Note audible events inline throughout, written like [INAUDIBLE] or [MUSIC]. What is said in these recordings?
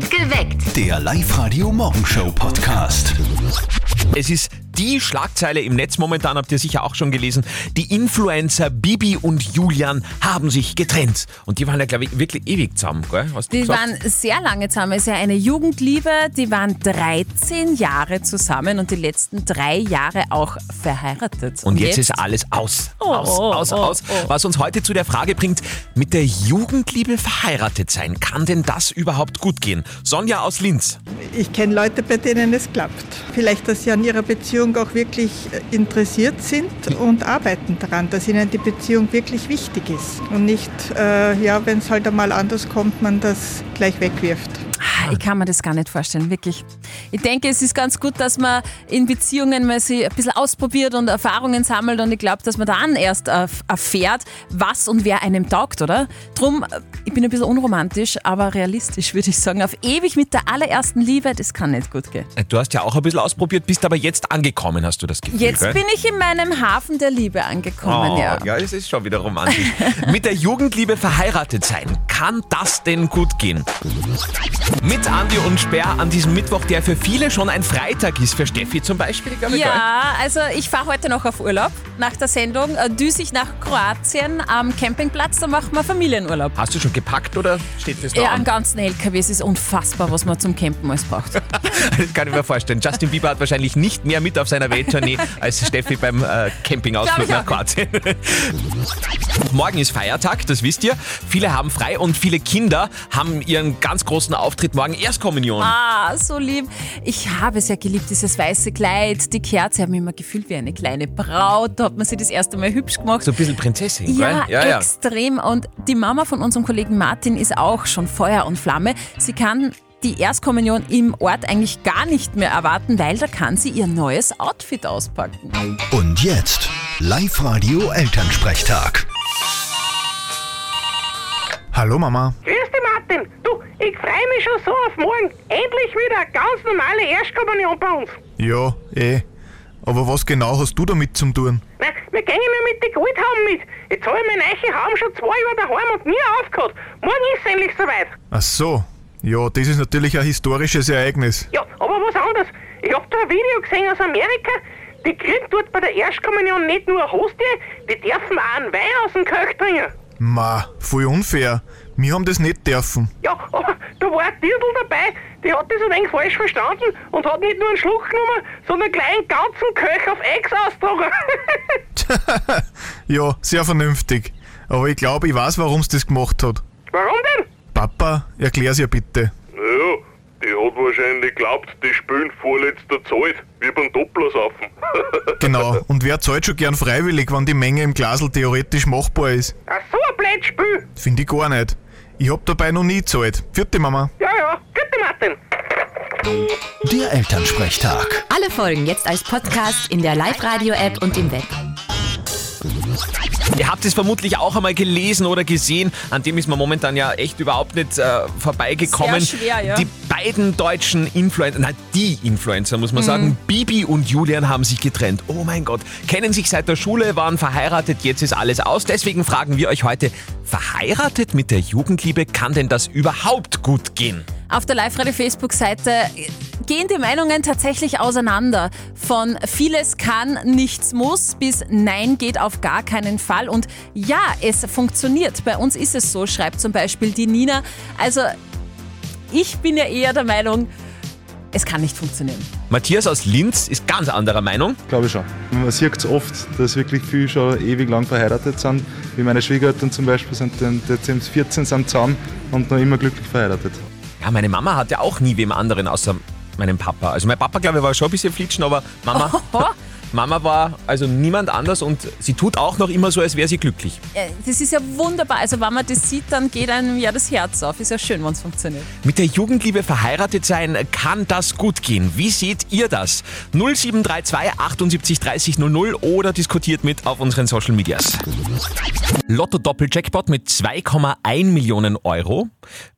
Geweckt. Der Live-Radio-Morgenshow-Podcast. Es ist die Schlagzeile im Netz momentan, habt ihr sicher auch schon gelesen. Die Influencer Bibi und Julian haben sich getrennt. Und die waren ja, glaube ich, wirklich ewig zusammen, gell? Hast du Die gesagt? waren sehr lange zusammen. Es ist ja eine Jugendliebe. Die waren 13 Jahre zusammen und die letzten drei Jahre auch verheiratet. Und jetzt, ist alles aus. Aus, oh, aus, oh, aus. oh. Was uns heute zu der Frage bringt, mit der Jugendliebe verheiratet sein, kann denn das überhaupt gut gehen? Sonja aus Linz. Ich kenne Leute, bei denen es klappt. Vielleicht, dass sie an ihrer Beziehung auch wirklich interessiert sind und arbeiten daran, dass ihnen die Beziehung wirklich wichtig ist. Und nicht, äh, ja, wenn es halt einmal anders kommt, man das gleich wegwirft. Ich kann mir das gar nicht vorstellen, wirklich. Ich denke, es ist ganz gut, dass man in Beziehungen mal sich ein bisschen ausprobiert und Erfahrungen sammelt und ich glaube, dass man dann erst erf- erfährt, was und wer einem taugt, oder? Drum, äh, ich bin ein bisschen unromantisch, aber realistisch würde ich sagen. Auf ewig mit der allerersten Liebe, das kann nicht gut gehen. Du hast ja auch ein bisschen ausprobiert, bist aber jetzt angekommen, hast du das Gefühl, Jetzt bin ich in meinem Hafen der Liebe angekommen, Oh, ja. ja, es ist schon wieder romantisch. Mit der Jugendliebe verheiratet sein, kann das denn gut gehen? Mit Andi und Sperr an diesem Mittwoch, der für viele schon ein Freitag ist, für Steffi zum Beispiel, glaube ich. Ja, also ich fahre heute noch auf Urlaub nach der Sendung. Äh, Düse ich nach Kroatien am Campingplatz, da machen wir Familienurlaub. Hast du schon gepackt oder steht das da Ja, an? einen ganzen LKW, es ist unfassbar, was man zum Campen alles braucht. [LAUGHS] Das kann ich mir vorstellen. Justin Bieber hat wahrscheinlich nicht mehr mit auf seiner Welttournee als Steffi beim äh, Campingausflug nach Kroatien. [LAUGHS] Morgen ist Feiertag, das wisst ihr. Viele haben frei und viele Kinder haben ihren ganz großen Auftritt morgen Erstkommunion. Ah, so lieb. Ich habe es ja geliebt, dieses weiße Kleid, die Kerze. Ich habe mich immer gefühlt wie eine kleine Braut. Da hat man sich das erste Mal hübsch gemacht. So ein bisschen Prinzessin, Ja, gell? Ja, ja. extrem. Und die Mama von unserem Kollegen Martin ist auch schon Feuer und Flamme. Sie kann die Erstkommunion im Ort eigentlich gar nicht mehr erwarten, weil da kann sie ihr neues Outfit auspacken. Und jetzt Live-Radio-Elternsprechtag. Hallo Mama. Grüß dich, Martin. Du, ich freue mich schon so auf morgen. Endlich wieder eine ganz normale Erstkommunion bei uns. Ja, eh. Aber was genau hast du damit zum tun? Na, wir gehen ja mit den Goldhauben mit. Jetzt habe ich meinen neuen Haum schon zwei Jahre daheim und nie aufgehört. Morgen ist es endlich soweit. Ach so. Ja, das ist natürlich ein historisches Ereignis. Ja, aber was anderes. Ich hab da ein Video gesehen aus Amerika. Die kriegen dort bei der Erstkommunion nicht nur eine Hostie, die dürfen auch einen Wein aus dem Köch trinken. Ma, voll unfair. Wir haben das nicht dürfen. Ja, aber da war ein Dirndl dabei, die hat das ein wenig falsch verstanden und hat nicht nur einen Schluck genommen, sondern gleich einen ganzen Köch auf Ex austragen. [LAUGHS] [LAUGHS] Ja, sehr vernünftig. Aber ich glaube, ich weiß, warum sie das gemacht hat. Warum denn? Papa, erklär's ihr bitte. Hat wahrscheinlich geglaubt, die spielen vorletzter Zeit, wie beim Dopplersaufen. [LAUGHS] Genau. Und wer zahlt schon gern freiwillig, wenn die Menge im Glasl theoretisch machbar ist? Ach so ein blödes Spiel. Finde ich gar nicht. Ich hab dabei noch nie gezahlt. Vierte Mama. Ja, ja, gute Martin. Der Elternsprechtag. Alle Folgen jetzt als Podcast in der Live-Radio-App und im Web. Ihr habt es vermutlich auch einmal gelesen oder gesehen, an dem ist man momentan ja echt überhaupt nicht äh, vorbeigekommen. Sehr schwer, ja. Die beiden deutschen Influencer, nein, die Influencer muss man sagen, Bibi und Julian haben sich getrennt. Oh mein Gott, kennen sich seit der Schule, waren verheiratet, jetzt ist alles aus. Deswegen fragen wir euch heute, verheiratet mit der Jugendliebe, kann denn das überhaupt gut gehen? Auf der Live-Radio-Facebook-Seite gehen die Meinungen tatsächlich auseinander. Von vieles kann, nichts muss bis nein geht auf gar keinen Fall. Und ja, es funktioniert. Bei uns ist es so, schreibt zum Beispiel die Nina. Also ich bin ja eher der Meinung, es kann nicht funktionieren. Matthias aus Linz ist ganz anderer Meinung. Glaube ich schon. Man sieht es oft, dass wirklich viele schon ewig lang verheiratet sind. Wie meine Schwiegereltern zum Beispiel sind sind 14 sind zusammen und noch immer glücklich verheiratet. Ja, meine Mama hatte auch nie wem anderen außer meinem Papa. Also mein Papa, glaube ich, war schon ein bisschen flitschen, aber Mama, [LAUGHS] Mama war also niemand anders und sie tut auch noch immer so, als wäre sie glücklich. Äh, Das ist ja wunderbar. Also wenn man das sieht, dann geht einem ja das Herz auf. Ist ja schön, wenn es funktioniert. Mit der Jugendliebe verheiratet sein, kann das gut gehen? Wie seht ihr das? 0732 78 30 00 oder diskutiert mit auf unseren Social Medias. Lotto Doppel-Jackpot mit 2,1 Millionen Euro.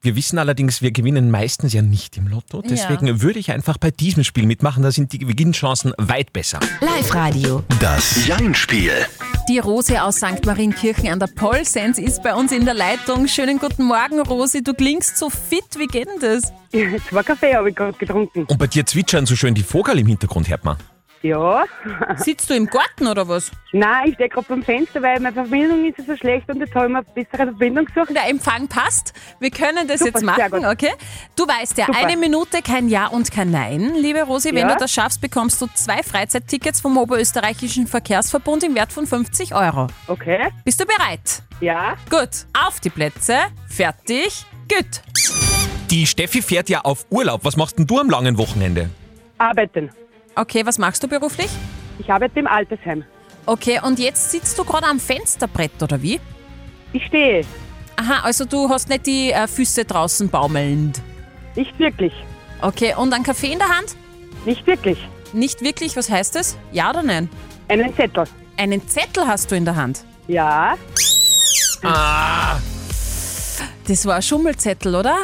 Wir wissen allerdings, wir gewinnen meistens ja nicht im Lotto. Deswegen würde ich einfach bei diesem Spiel mitmachen. Da sind die Gewinnchancen weit besser. Live-Radio. Das Jein-Spiel. Die Rose aus St. Marienkirchen an der Polsens ist bei uns in der Leitung. Schönen guten Morgen, Rosi. Du klingst so fit. Wie geht denn das? Zwei Kaffee habe ich gerade getrunken. Und bei dir zwitschern so schön die Vogel im Hintergrund, hört man. Ja. Sitzt du im Garten oder was? Nein, ich stehe gerade beim Fenster, weil meine Verbindung ist so schlecht und jetzt habe ich mir eine bessere Verbindung gesucht. Der Empfang passt. Wir können das Super, jetzt machen, okay? Du weißt ja, Super. eine Minute kein Ja und kein Nein, liebe Rosi. Wenn Ja. du das schaffst, bekommst du zwei Freizeittickets vom Oberösterreichischen Verkehrsverbund im Wert von 50 Euro. Okay. Bist du bereit? Ja. Gut. Auf die Plätze. Fertig. Gut. Die Steffi fährt ja auf Urlaub. Was machst denn du am langen Wochenende? Arbeiten. Okay, was machst du beruflich? Ich arbeite im Altersheim. Okay, und jetzt sitzt du gerade am Fensterbrett, oder wie? Ich stehe. Aha, also du hast nicht die äh, Füße draußen baumelnd. Nicht wirklich. Okay, und einen Kaffee in der Hand? Nicht wirklich. Nicht wirklich, was heißt das? Ja oder nein? Einen Zettel. Einen Zettel hast du in der Hand. Ja. Ah! Das war ein Schummelzettel, oder?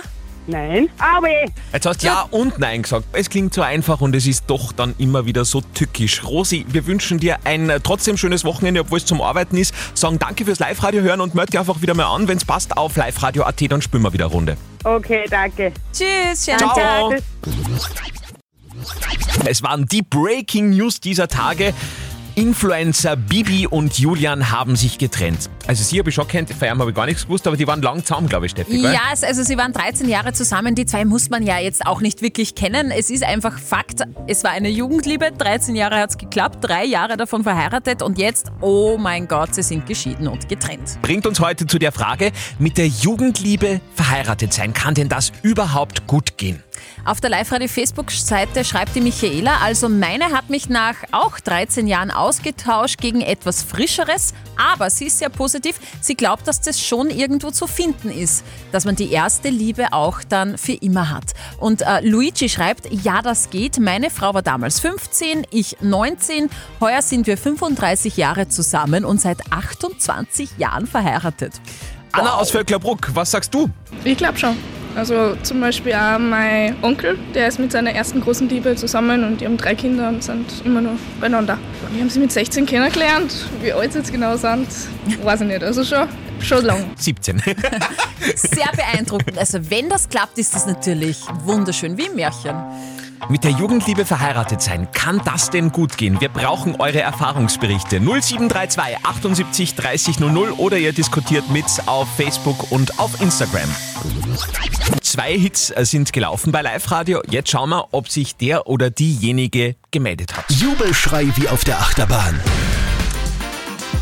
Nein. Aber Jetzt hast du Ja und Nein gesagt. Es klingt so einfach und es ist doch dann immer wieder so tückisch. Rosi, wir wünschen dir ein äh, trotzdem schönes Wochenende, obwohl es zum Arbeiten ist. Sagen danke fürs Live-Radio hören und meld dich einfach wieder mal an, wenn es passt, auf liveradio.at, dann spielen wir wieder eine Runde. Okay, danke. Tschüss, schönen Ciao. Tag. Es waren die Breaking News dieser Tage. Influencer Bibi und Julian haben sich getrennt. Also sie habe ich schon kennt, von ihm habe ich gar nichts gewusst, aber die waren lang zusammen, glaube ich, Steffi. gell? Ja, also sie waren 13 Jahre zusammen. Die zwei muss man ja jetzt auch nicht wirklich kennen. Es ist einfach Fakt. Es war eine Jugendliebe. 13 Jahre hat es geklappt, drei Jahre davon verheiratet und jetzt, oh mein Gott, sie sind geschieden und getrennt. Bringt uns heute zu der Frage, mit der Jugendliebe verheiratet sein, kann denn das überhaupt gut gehen? Auf der Live-Radio-Facebook-Seite schreibt die Michaela, also meine hat mich nach auch 13 Jahren ausgetauscht gegen etwas Frischeres, aber sie ist sehr positiv. Sie glaubt, dass das schon irgendwo zu finden ist, dass man die erste Liebe auch dann für immer hat. Und äh, Luigi schreibt, ja, das geht. Meine Frau war damals 15, ich 19. Heuer sind wir 35 Jahre zusammen und seit 28 Jahren verheiratet. Anna aus Vöcklerbruck, was sagst du? Ich glaube schon. Also zum Beispiel auch mein Onkel, der ist mit seiner ersten großen Liebe zusammen und die haben drei Kinder und sind immer noch beieinander. Wir haben sie mit 16 kennengelernt. Wie alt sie jetzt genau sind, weiß ich nicht. Also schon, schon lang. 17. Sehr beeindruckend. Also wenn das klappt, ist das natürlich wunderschön, wie im Märchen. Mit der Jugendliebe verheiratet sein, kann das denn gut gehen? Wir brauchen eure Erfahrungsberichte. 0732 78 30 00 oder ihr diskutiert mit auf Facebook und auf Instagram. Zwei Hits äh, sind gelaufen bei Live Radio. Jetzt schauen wir, ob sich der oder diejenige gemeldet hat. Jubelschrei wie auf der Achterbahn.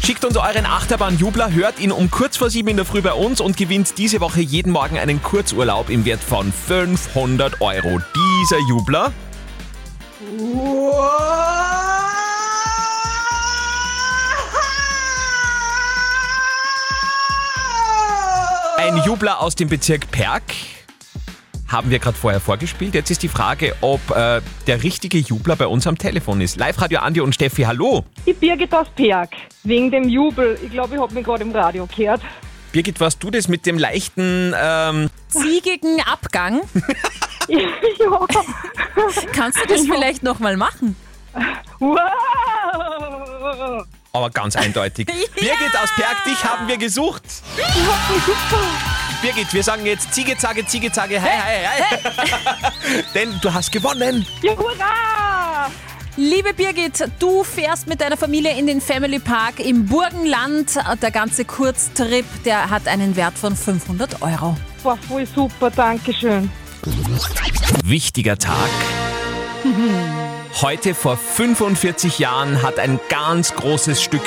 Schickt uns euren Achterbahn-Jubler, hört ihn um kurz vor sieben in der Früh bei uns und gewinnt diese Woche jeden Morgen einen Kurzurlaub im Wert von 500 Euro. Dieser Jubler Ein Jubler aus dem Bezirk Perg haben wir gerade vorher vorgespielt. Jetzt ist die Frage, ob äh, der richtige Jubler bei uns am Telefon ist. Live-Radio Andi und Steffi, hallo. Ich Birgit aus Perg. Wegen dem Jubel. Ich glaube, ich habe mich gerade im Radio gehört. Birgit, warst du das mit dem leichten... Ähm, Ziegigen Abgang. [LAUGHS] ja. Kannst du das vielleicht nochmal machen? Wow! aber ganz eindeutig. [LAUGHS] Birgit aus Perg, dich haben wir gesucht. Birgit, wir sagen jetzt Ziege, Zage, Ziege, Zage, hey, hey, hey. [LAUGHS] Denn du hast gewonnen. Ja, hurra! Liebe Birgit, du fährst mit deiner Familie in den Family Park im Burgenland. Der ganze Kurztrip, der hat einen Wert von 500 Euro. War voll super, danke schön. Wichtiger Tag. [LAUGHS] Heute vor 45 Jahren hat ein ganz großes Stück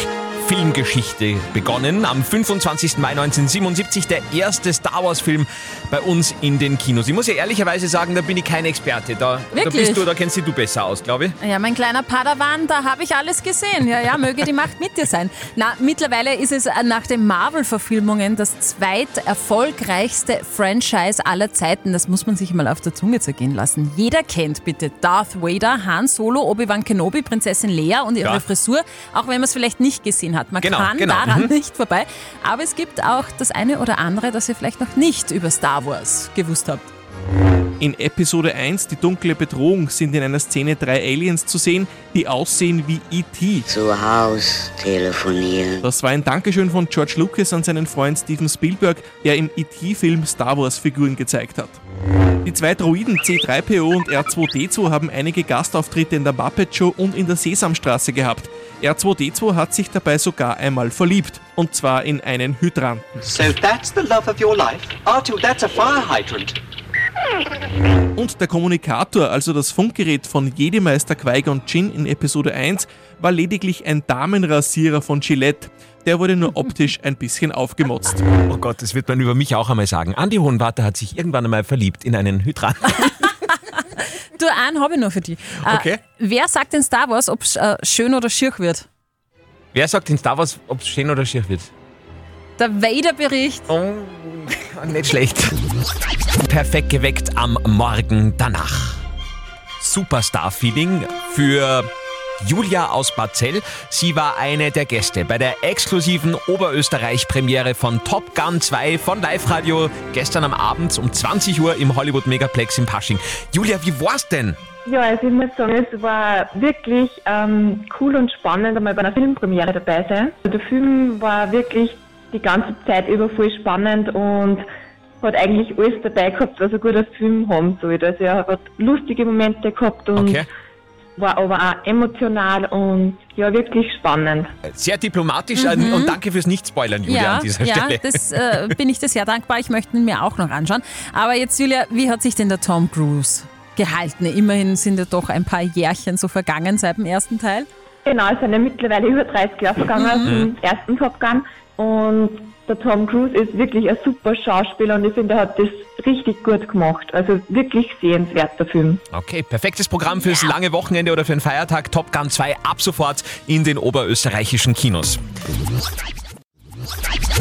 Filmgeschichte begonnen. Am 25. Mai 1977 der erste Star Wars Film bei uns in den Kinos. Ich muss ja ehrlicherweise sagen, da bin ich kein Experte. Da, da bist du, da kennst dich du besser aus, glaube ich. Ja, mein kleiner Padawan, da habe ich alles gesehen. Ja, ja, möge die Macht mit dir sein. Na, mittlerweile ist es äh, nach den Marvel-Verfilmungen das zweiterfolgreichste Franchise aller Zeiten. Das muss man sich mal auf der Zunge zergehen lassen. Jeder kennt bitte Darth Vader, Han Solo, Obi-Wan Kenobi, Prinzessin Lea und ihre Ja. Frisur, auch wenn man es vielleicht nicht gesehen hat. Man Genau, kann genau, daran mhm. nicht vorbei. Aber es gibt auch das eine oder andere, das ihr vielleicht noch nicht über Star Wars gewusst habt. In Episode 1, die dunkle Bedrohung, sind in einer Szene drei Aliens zu sehen, die aussehen wie E.T. Zu Haus telefonieren. Das war ein Dankeschön von George Lucas an seinen Freund Steven Spielberg, der im E.T.-Film Star Wars Figuren gezeigt hat. Die zwei Droiden C3PO und R2D2 haben einige Gastauftritte in der Muppet Show und in der Sesamstraße gehabt. R2D2 hat sich dabei sogar einmal verliebt. Und zwar in einen Hydranten. So that's the love of your life? R2, that's a fire hydrant. Und der Kommunikator, also das Funkgerät von Jedi-Meister Qui-Gon Jinn in Episode 1, war lediglich ein Damenrasierer von Gillette. Der wurde nur optisch ein bisschen aufgemotzt. Oh Gott, das wird man über mich auch einmal sagen. Andi Hohenwarter hat sich irgendwann einmal verliebt in einen Hydranten. Du, einen habe ich noch für dich. Äh, Okay. wer sagt in Star Wars, ob es äh, schön oder schier wird? Wer sagt in Star Wars, ob es schön oder schier wird? Der Vader-Bericht. Oh, [LAUGHS] nicht schlecht. Perfekt geweckt am Morgen danach. Superstar-Feeling für Julia aus Barzell. Sie war eine der Gäste bei der exklusiven Oberösterreich-Premiere von Top Gun 2 von Live Radio gestern am Abend um 20 Uhr im Hollywood Megaplex in Pasching. Julia, wie war's denn? Ja, also ich muss sagen, es war wirklich ähm, cool und spannend, einmal bei einer Filmpremiere dabei sein. Der Film war wirklich die ganze Zeit über voll spannend und hat eigentlich alles dabei gehabt, was ein guter Film haben sollte. Also er hat lustige Momente gehabt und Okay. War aber auch emotional und ja, wirklich spannend. Sehr diplomatisch äh, Mhm. und danke fürs Nicht-Spoilern, Julia, ja, an dieser ja, Stelle. das äh, bin ich dir sehr dankbar. Ich möchte ihn mir auch noch anschauen. Aber jetzt, Julia, wie hat sich denn der Tom Cruise gehalten? Immerhin sind ja doch ein paar Jährchen so vergangen seit dem ersten Teil. Genau, es sind ja mittlerweile über 30 Jahre vergangen Mhm. zum ersten Top Gun. Und der Tom Cruise ist wirklich ein super Schauspieler und ich finde, er hat das richtig gut gemacht. Also wirklich sehenswerter Film. Okay, perfektes Programm fürs lange Wochenende oder für einen Feiertag. Top Gun 2 ab sofort in den oberösterreichischen Kinos.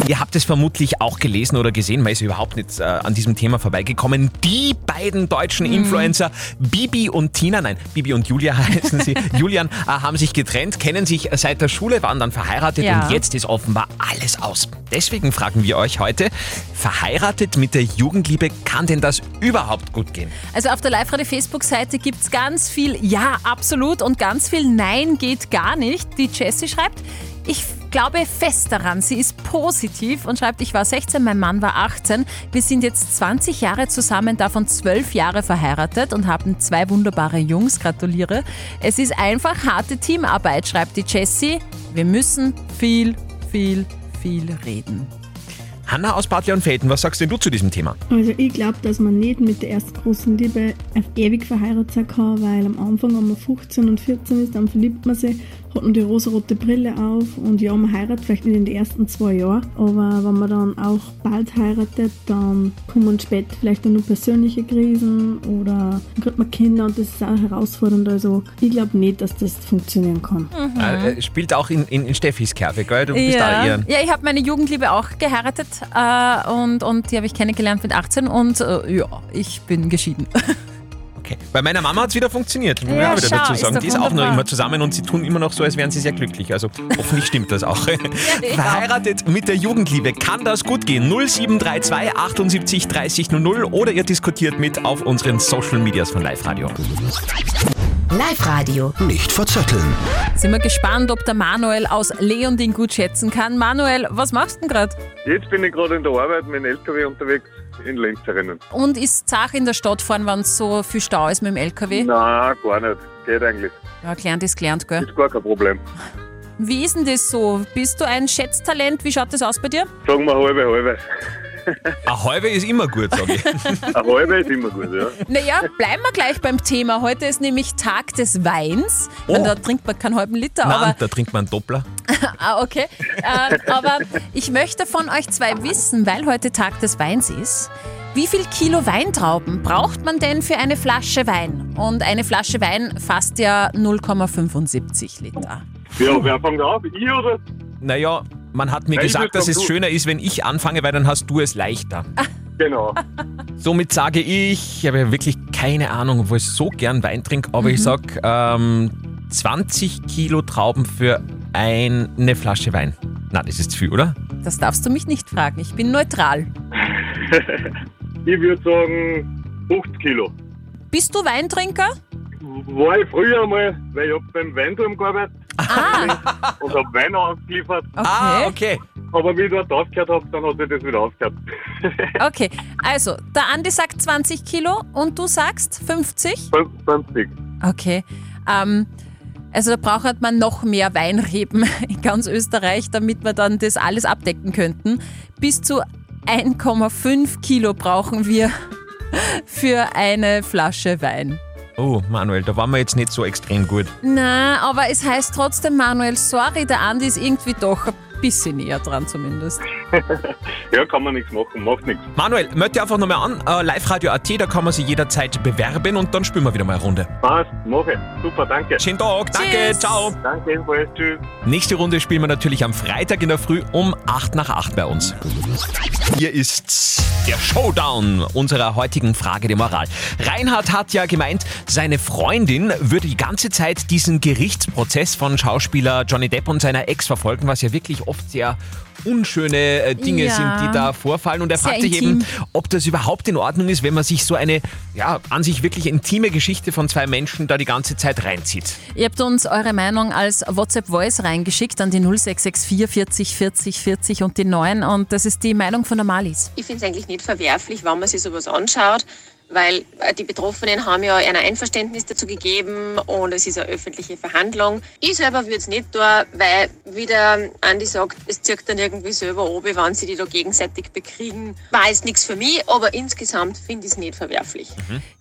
Ihr habt es vermutlich auch gelesen oder gesehen, weil ist überhaupt nicht äh, an diesem Thema vorbeigekommen. Die beiden deutschen Mhm. Influencer, Bibi und Tina, nein, Bibi und Julia [LAUGHS] heißen sie, Julian, äh, haben sich getrennt, kennen sich seit der Schule, waren dann verheiratet Ja. und jetzt ist offenbar alles aus. Deswegen fragen wir euch heute, verheiratet mit der Jugendliebe, kann denn das überhaupt gut gehen? Also auf der Live-Radio-Facebook-Seite gibt es ganz viel Ja, absolut und ganz viel Nein geht gar nicht. Die Jessie schreibt, ich glaube fest daran, sie ist positiv und schreibt, ich war 16, mein Mann war 18. Wir sind jetzt 20 Jahre zusammen, davon 12 Jahre verheiratet und haben zwei wunderbare Jungs. Gratuliere. Es ist einfach harte Teamarbeit, schreibt die Jessie. Wir müssen viel, viel, viel reden. Hanna aus Bad Leonfelden, was sagst denn du zu diesem Thema? Also ich glaube, dass man nicht mit der ersten großen Liebe auf ewig verheiratet sein kann, weil am Anfang, wenn man 15 und 14 ist, dann verliebt man sich, hat man die rosarote Brille auf und ja, man heiratet vielleicht nicht in den ersten zwei Jahren, aber wenn man dann auch bald heiratet, dann kommen später vielleicht dann nur persönliche Krisen oder dann kriegt man Kinder und das ist auch herausfordernd. Also ich glaube nicht, dass das funktionieren kann. Äh, äh, spielt auch in, in, in Steffis Kerbe, gell? Du bist da ja. eher. ja, ich habe meine Jugendliebe auch geheiratet äh, und, und die habe ich kennengelernt mit 18 und äh, ja, ich bin geschieden. [LAUGHS] Bei meiner Mama hat es wieder funktioniert, muss Ja, ja, wieder schau, dazu ist sagen. doch Die ist auch noch immer zusammen und sie tun immer noch so, als wären sie sehr glücklich. Also hoffentlich stimmt das auch. Verheiratet mit der Jugendliebe, kann das gut gehen? 0732 78 30 00 oder ihr diskutiert mit auf unseren Social Medias von Live Radio. Live-Radio. Nicht verzetteln. Sind wir gespannt, ob der Manuel aus Leon den gut schätzen kann. Manuel, was machst du denn gerade? Jetzt bin ich gerade in der Arbeit mit dem LKW unterwegs in Lenzerinnen. Und ist Sache in der Stadt fahren, wenn es so viel Stau ist mit dem LKW? Nein, gar nicht. Geht eigentlich. Ja, gelernt ist gelernt, gell? Ist gar kein Problem. Wie ist denn das so? Bist du ein Schätztalent? Wie schaut das aus bei dir? Sagen wir halbe, halbe. Eine halbe ist immer gut, sage ich. [LAUGHS] Eine halbe ist immer gut, ja. Naja, bleiben wir gleich beim Thema. Heute ist nämlich Tag des Weins. Meine, Da trinkt man keinen halben Liter, Nein, aber da trinkt man einen Doppler. [LAUGHS] Ah, okay. Ähm, aber ich möchte von euch zwei wissen, weil heute Tag des Weins ist, wie viel Kilo Weintrauben braucht man denn für eine Flasche Wein? Und eine Flasche Wein fasst ja 0,75 Liter. Ja, wer fängt auf? Ich oder? Naja, man hat mir ich gesagt, dass es du. schöner ist, wenn ich anfange, weil dann hast du es leichter. Genau. Somit sage ich, ich habe ja wirklich keine Ahnung, obwohl ich so gern Wein trinke, aber ich sage ähm, 20 Kilo Trauben für eine Flasche Wein. Na, das ist zu viel, oder? Das darfst du mich nicht fragen. Ich bin neutral. [LAUGHS] Ich würde sagen 50 Kilo. Bist du Weintrinker? War ich früher mal, weil ich beim Weinturm gearbeitet und hab Wein ausgeliefert. Ah, okay. Aber wie ich dort aufgehört habe, dann hat sich das wieder aufgehört. [LAUGHS] Okay, also der Andi sagt 20 Kilo und du sagst 50? 50. Okay. Ähm, also da braucht man noch mehr Weinreben [LAUGHS] in ganz Österreich, damit wir dann das alles abdecken könnten. Bis zu 1,5 Kilo brauchen wir [LAUGHS] für eine Flasche Wein. Oh, Manuel, da waren wir jetzt nicht so extrem gut. Na, aber es heißt trotzdem, Manuel, sorry, der Andi ist irgendwie doch ein bisschen näher dran zumindest. [LAUGHS] ja, kann man nichts machen, macht nichts. Manuel, melde einfach nochmal an, äh, liveradio.at, da kann man sich jederzeit bewerben und dann spielen wir wieder mal eine Runde. Passt, mache. Super, danke. Schönen Tag, danke, Tschüss. ciao. Danke ebenfalls, tschüss. Nächste Runde spielen wir natürlich am Freitag in der Früh um 8 nach 8 bei uns. Hier ist der Showdown unserer heutigen Frage der Moral. Reinhard hat ja gemeint, seine Freundin würde die ganze Zeit diesen Gerichtsprozess von Schauspieler Johnny Depp und seiner Ex verfolgen, was ja wirklich oft sehr unschöne äh, Dinge Ja. sind, die da vorfallen. Und er Sehr fragt sich intim. eben, ob das überhaupt in Ordnung ist, wenn man sich so eine, ja, an sich wirklich intime Geschichte von zwei Menschen da die ganze Zeit reinzieht. Ihr habt uns eure Meinung als WhatsApp-Voice reingeschickt an die 0664 40 40 40 und die 9 und das ist die Meinung von der Malis. Ich finde es eigentlich nicht verwerflich, wenn man sich sowas anschaut, weil äh, die Betroffenen haben ja ein Einverständnis dazu gegeben und es ist eine öffentliche Verhandlung. Ich selber würde es nicht tun, weil, wie der Andi sagt, es zirkt dann irgendwie selber oben, wenn sie die da gegenseitig bekriegen. War jetzt nichts für mich, aber insgesamt finde ich es nicht verwerflich.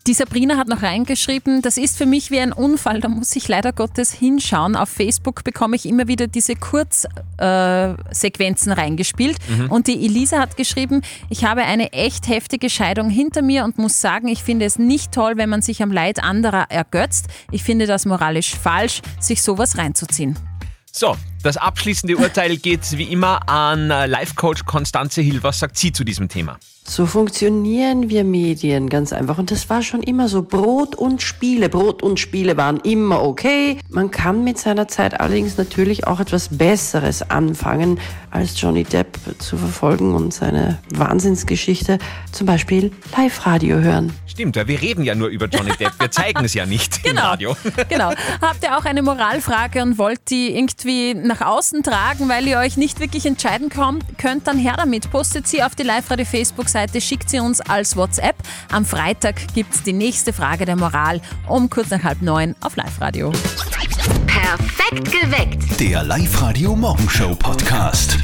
Die Sabrina hat noch reingeschrieben, das ist für mich wie ein Unfall, da muss ich leider Gottes hinschauen. Auf Facebook bekomme ich immer wieder diese Kurzsequenzen reingespielt. Mhm. Und die Elisa hat geschrieben, ich habe eine echt heftige Scheidung hinter mir und muss sagen, ich finde es nicht toll, wenn man sich am Leid anderer ergötzt. Ich finde das moralisch falsch, sich sowas reinzuziehen. So, das abschließende Urteil geht wie immer an äh, Life-Coach Konstanze Hill. Was sagt sie zu diesem Thema? So funktionieren wir Medien ganz einfach. Und das war schon immer so. Brot und Spiele. Brot und Spiele waren immer okay. Man kann mit seiner Zeit allerdings natürlich auch etwas Besseres anfangen, als Johnny Depp zu verfolgen und seine Wahnsinnsgeschichte. Zum Beispiel Live-Radio hören. Stimmt, weil wir reden ja nur über Johnny Depp. Wir zeigen es ja nicht im Radio. [LAUGHS] Genau. Habt ihr auch eine Moralfrage und wollt die irgendwie nach außen tragen, weil ihr euch nicht wirklich entscheiden könnt, dann her damit. Postet sie auf die Live-Radio Facebook-Seite, schickt sie uns als WhatsApp. Am Freitag gibt es die nächste Frage der Moral um kurz nach halb neun auf Live-Radio. Perfekt geweckt. Der Live-Radio Morgenshow Podcast.